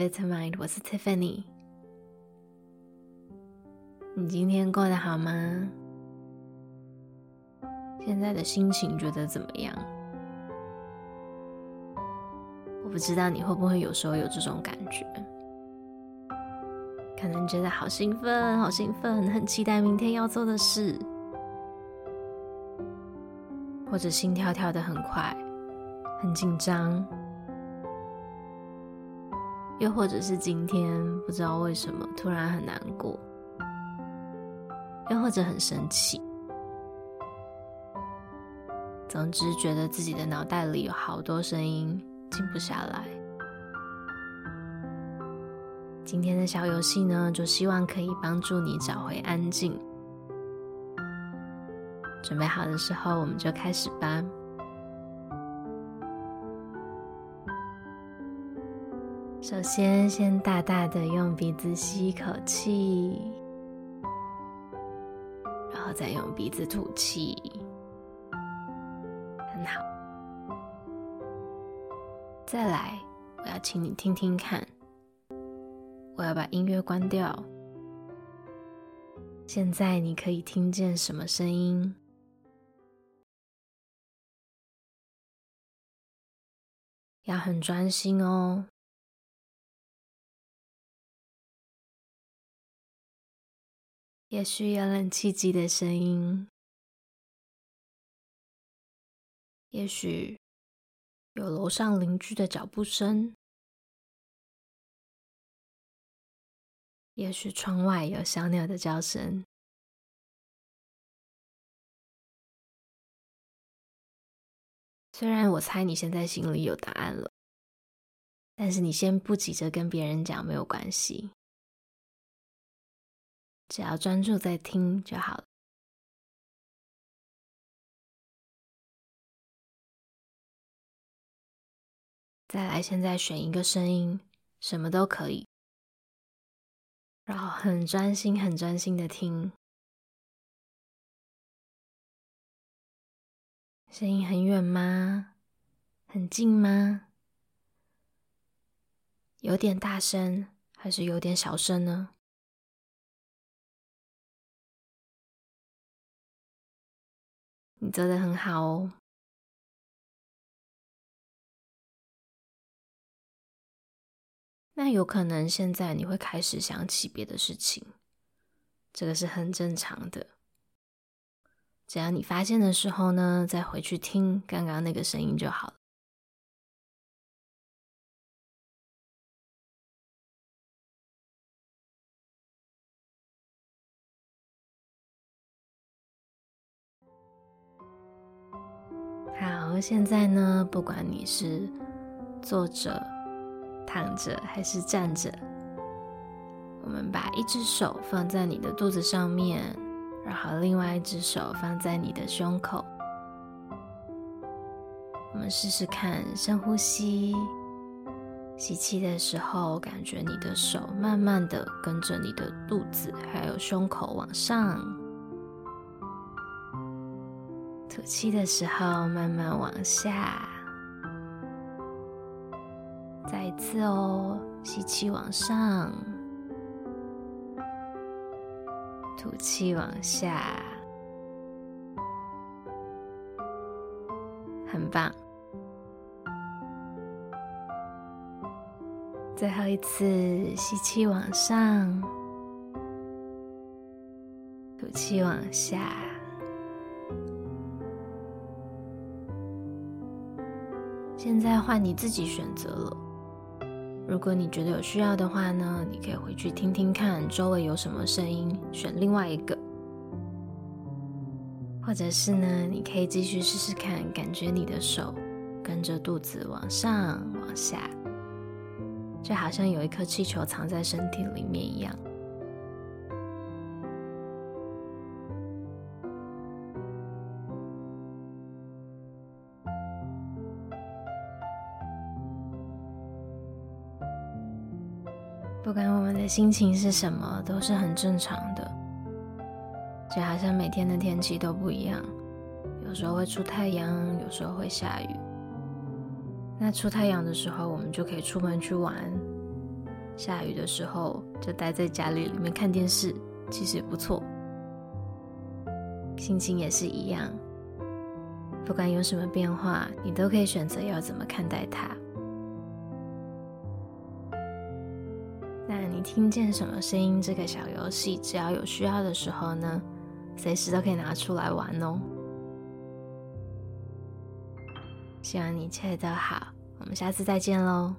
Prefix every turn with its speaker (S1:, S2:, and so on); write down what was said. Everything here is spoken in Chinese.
S1: Vitamind，我是 Tiffany。你今天过得好吗？现在的心情觉得怎么样？我不知道你会不会有时候有这种感觉，可能觉得好兴奋，好兴奋，很期待明天要做的事，或者心跳跳得很快，很紧张。又或者是今天不知道为什么突然很难过，又或者很生气，总之觉得自己的脑袋里有好多声音静不下来。今天的小游戏呢，就希望可以帮助你找回安静。准备好的时候，我们就开始吧。首先，先大大的用鼻子吸一口气，然后再用鼻子吐气，很好。再来，我要请你听听看，我要把音乐关掉。现在你可以听见什么声音？要很专心哦。也许有冷气机的声音，也许有楼上邻居的脚步声，也许窗外有小鸟的叫声。虽然我猜你现在心里有答案了，但是你先不急着跟别人讲，没有关系。只要专注在听就好了。再来，现在选一个声音，什么都可以，然后很专心、很专心的听。声音很远吗？很近吗？有点大声，还是有点小声呢？你做的很好哦。那有可能现在你会开始想起别的事情，这个是很正常的。只要你发现的时候呢，再回去听刚刚那个声音就好了。现在呢，不管你是坐着、躺着还是站着，我们把一只手放在你的肚子上面，然后另外一只手放在你的胸口。我们试试看，深呼吸，吸气的时候，感觉你的手慢慢的跟着你的肚子还有胸口往上。吐气的时候，慢慢往下。再一次哦，吸气往上，吐气往下，很棒。最后一次，吸气往上，吐气往下。现在换你自己选择了。如果你觉得有需要的话呢，你可以回去听听看周围有什么声音，选另外一个。或者是呢，你可以继续试试看，感觉你的手跟着肚子往上、往下，就好像有一颗气球藏在身体里面一样。不管我们的心情是什么，都是很正常的。就好像每天的天气都不一样，有时候会出太阳，有时候会下雨。那出太阳的时候，我们就可以出门去玩；下雨的时候就待在家里里面看电视，其实也不错。心情也是一样，不管有什么变化，你都可以选择要怎么看待它。那你听见什么声音？这个小游戏，只要有需要的时候呢，随时都可以拿出来玩哦。希望你一切都好，我们下次再见喽。